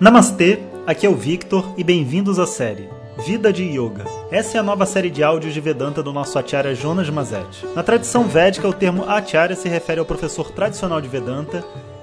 Namastê, aqui é o Victor e bem-vindos à série Vida de Yoga. Essa é a nova série de áudios de Vedanta do nosso Acharya Jonas Mazet. Na tradição védica, o termo Acharya se refere ao professor tradicional de Vedanta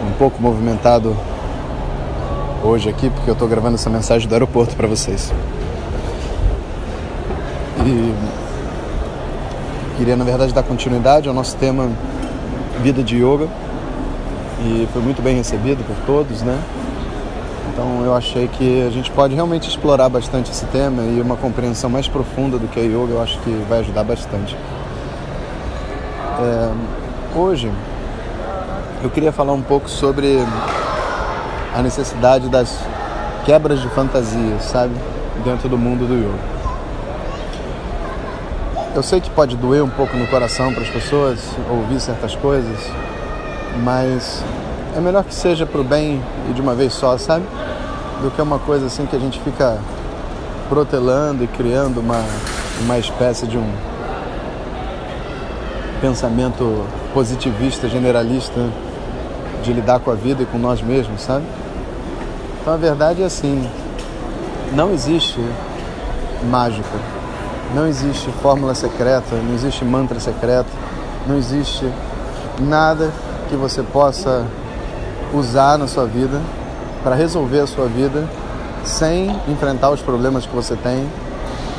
Um pouco movimentado hoje aqui porque eu estou gravando essa mensagem do aeroporto para vocês E queria na verdade dar continuidade ao nosso tema Vida de Yoga E foi muito bem recebido por todos, né? Então eu achei que a gente pode realmente explorar bastante esse tema e uma compreensão mais profunda do que é yoga eu acho que vai ajudar bastante. É, hoje eu queria falar um pouco sobre a necessidade das quebras de fantasia, sabe, dentro do mundo do yoga. Eu sei que pode doer um pouco no coração para as pessoas ouvir certas coisas, mas é melhor que seja para o bem e de uma vez só, sabe? Do que uma coisa assim que a gente fica protelando e criando uma, uma espécie de um pensamento positivista, generalista de lidar com a vida e com nós mesmos, sabe? Então a verdade é assim, não existe mágica, não existe fórmula secreta, não existe mantra secreto, não existe nada que você possa usar na sua vida para resolver a sua vida sem enfrentar os problemas que você tem,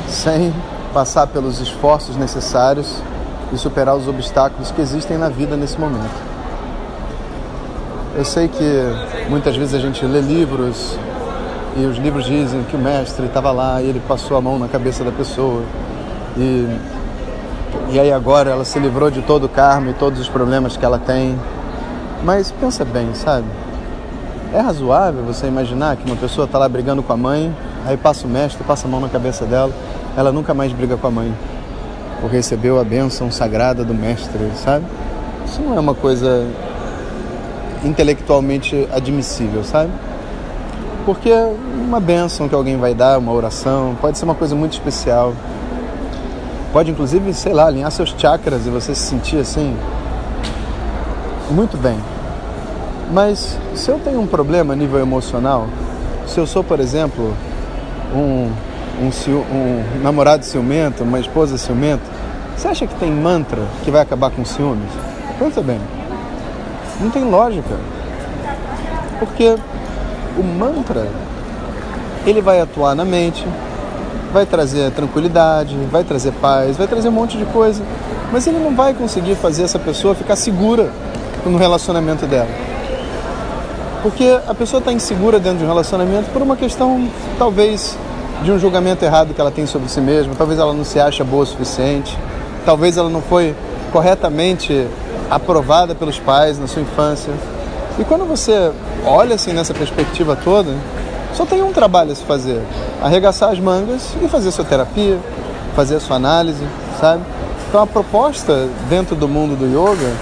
sem passar pelos esforços necessários e superar os obstáculos que existem na vida nesse momento. Eu sei que muitas vezes a gente lê livros e os livros dizem que o mestre estava lá e ele passou a mão na cabeça da pessoa e e aí agora ela se livrou de todo o karma e todos os problemas que ela tem mas pensa bem, sabe? É razoável você imaginar que uma pessoa está lá brigando com a mãe, aí passa o mestre, passa a mão na cabeça dela, ela nunca mais briga com a mãe, porque recebeu a bênção sagrada do mestre, sabe? Isso não é uma coisa intelectualmente admissível, sabe? Porque uma bênção que alguém vai dar, uma oração, pode ser uma coisa muito especial. Pode inclusive, sei lá, alinhar seus chakras e você se sentir assim, muito bem. Mas se eu tenho um problema a nível emocional, se eu sou, por exemplo, um, um, um namorado ciumento, uma esposa ciumenta, você acha que tem mantra que vai acabar com ciúmes? Pensa bem. Não tem lógica. Porque o mantra, ele vai atuar na mente, vai trazer tranquilidade, vai trazer paz, vai trazer um monte de coisa. Mas ele não vai conseguir fazer essa pessoa ficar segura no relacionamento dela. Porque a pessoa está insegura dentro de um relacionamento por uma questão, talvez, de um julgamento errado que ela tem sobre si mesma, talvez ela não se acha boa o suficiente, talvez ela não foi corretamente aprovada pelos pais na sua infância. E quando você olha assim nessa perspectiva toda, só tem um trabalho a se fazer: arregaçar as mangas e fazer sua terapia, fazer a sua análise, sabe? Então a proposta dentro do mundo do yoga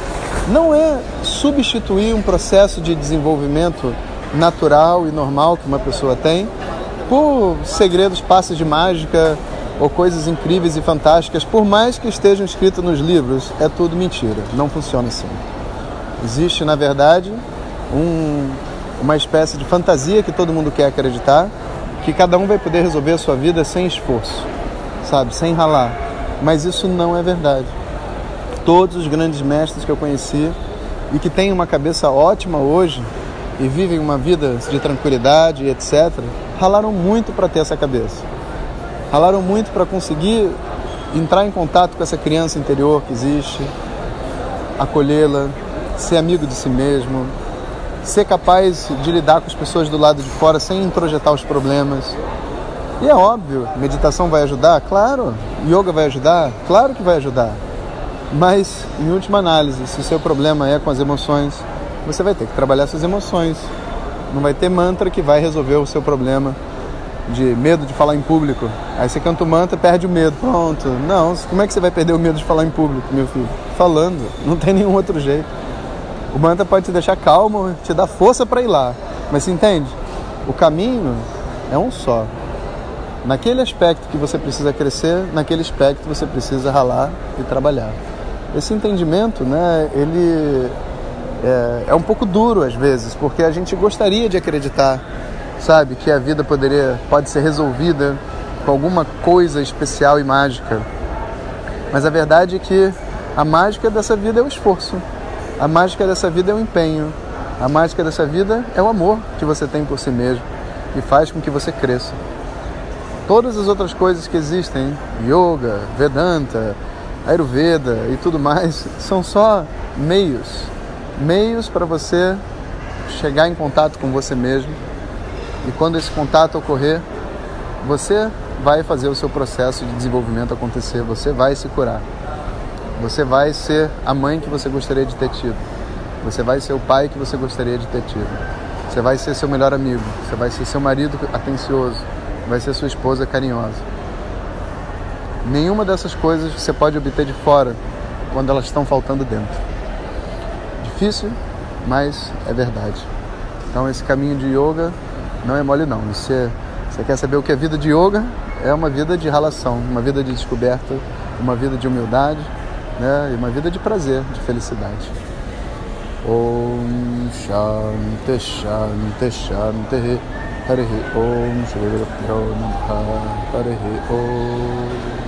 não é substituir um processo de desenvolvimento natural e normal que uma pessoa tem por segredos, passos de mágica ou coisas incríveis e fantásticas, por mais que estejam escritos nos livros, é tudo mentira, não funciona assim. Existe, na verdade, um, uma espécie de fantasia que todo mundo quer acreditar, que cada um vai poder resolver a sua vida sem esforço, sabe, sem ralar. Mas isso não é verdade todos os grandes mestres que eu conheci e que têm uma cabeça ótima hoje e vivem uma vida de tranquilidade etc., ralaram muito para ter essa cabeça. Ralaram muito para conseguir entrar em contato com essa criança interior que existe, acolhê-la, ser amigo de si mesmo, ser capaz de lidar com as pessoas do lado de fora sem introjetar os problemas. E é óbvio, meditação vai ajudar? Claro. Yoga vai ajudar? Claro que vai ajudar. Mas, em última análise, se o seu problema é com as emoções, você vai ter que trabalhar suas emoções. Não vai ter mantra que vai resolver o seu problema de medo de falar em público. Aí você canta o mantra, perde o medo. Pronto. Não, como é que você vai perder o medo de falar em público, meu filho? Falando. Não tem nenhum outro jeito. O mantra pode te deixar calmo, te dar força para ir lá. Mas você entende? O caminho é um só. Naquele aspecto que você precisa crescer, naquele aspecto você precisa ralar e trabalhar. Esse entendimento, né, ele é, é um pouco duro às vezes, porque a gente gostaria de acreditar sabe? Que a vida poderia, pode ser resolvida com alguma coisa especial e mágica. Mas a verdade é que a mágica dessa vida é o esforço. A mágica dessa vida é o empenho. A mágica dessa vida é o amor que você tem por si mesmo e faz com que você cresça. Todas as outras coisas que existem, yoga, Vedanta, Ayurveda e tudo mais, são só meios meios para você chegar em contato com você mesmo e quando esse contato ocorrer, você vai fazer o seu processo de desenvolvimento acontecer, você vai se curar. Você vai ser a mãe que você gostaria de ter tido. Você vai ser o pai que você gostaria de ter tido. Você vai ser seu melhor amigo. Você vai ser seu marido atencioso. Vai ser sua esposa carinhosa. Nenhuma dessas coisas você pode obter de fora quando elas estão faltando dentro. Difícil, mas é verdade. Então esse caminho de yoga não é mole não. Você, você quer saber o que é vida de yoga? É uma vida de relação, uma vida de descoberta, uma vida de humildade, né? E uma vida de prazer, de felicidade. Om Shanti Shanti Shanti Harihi Om Shri Harihi Om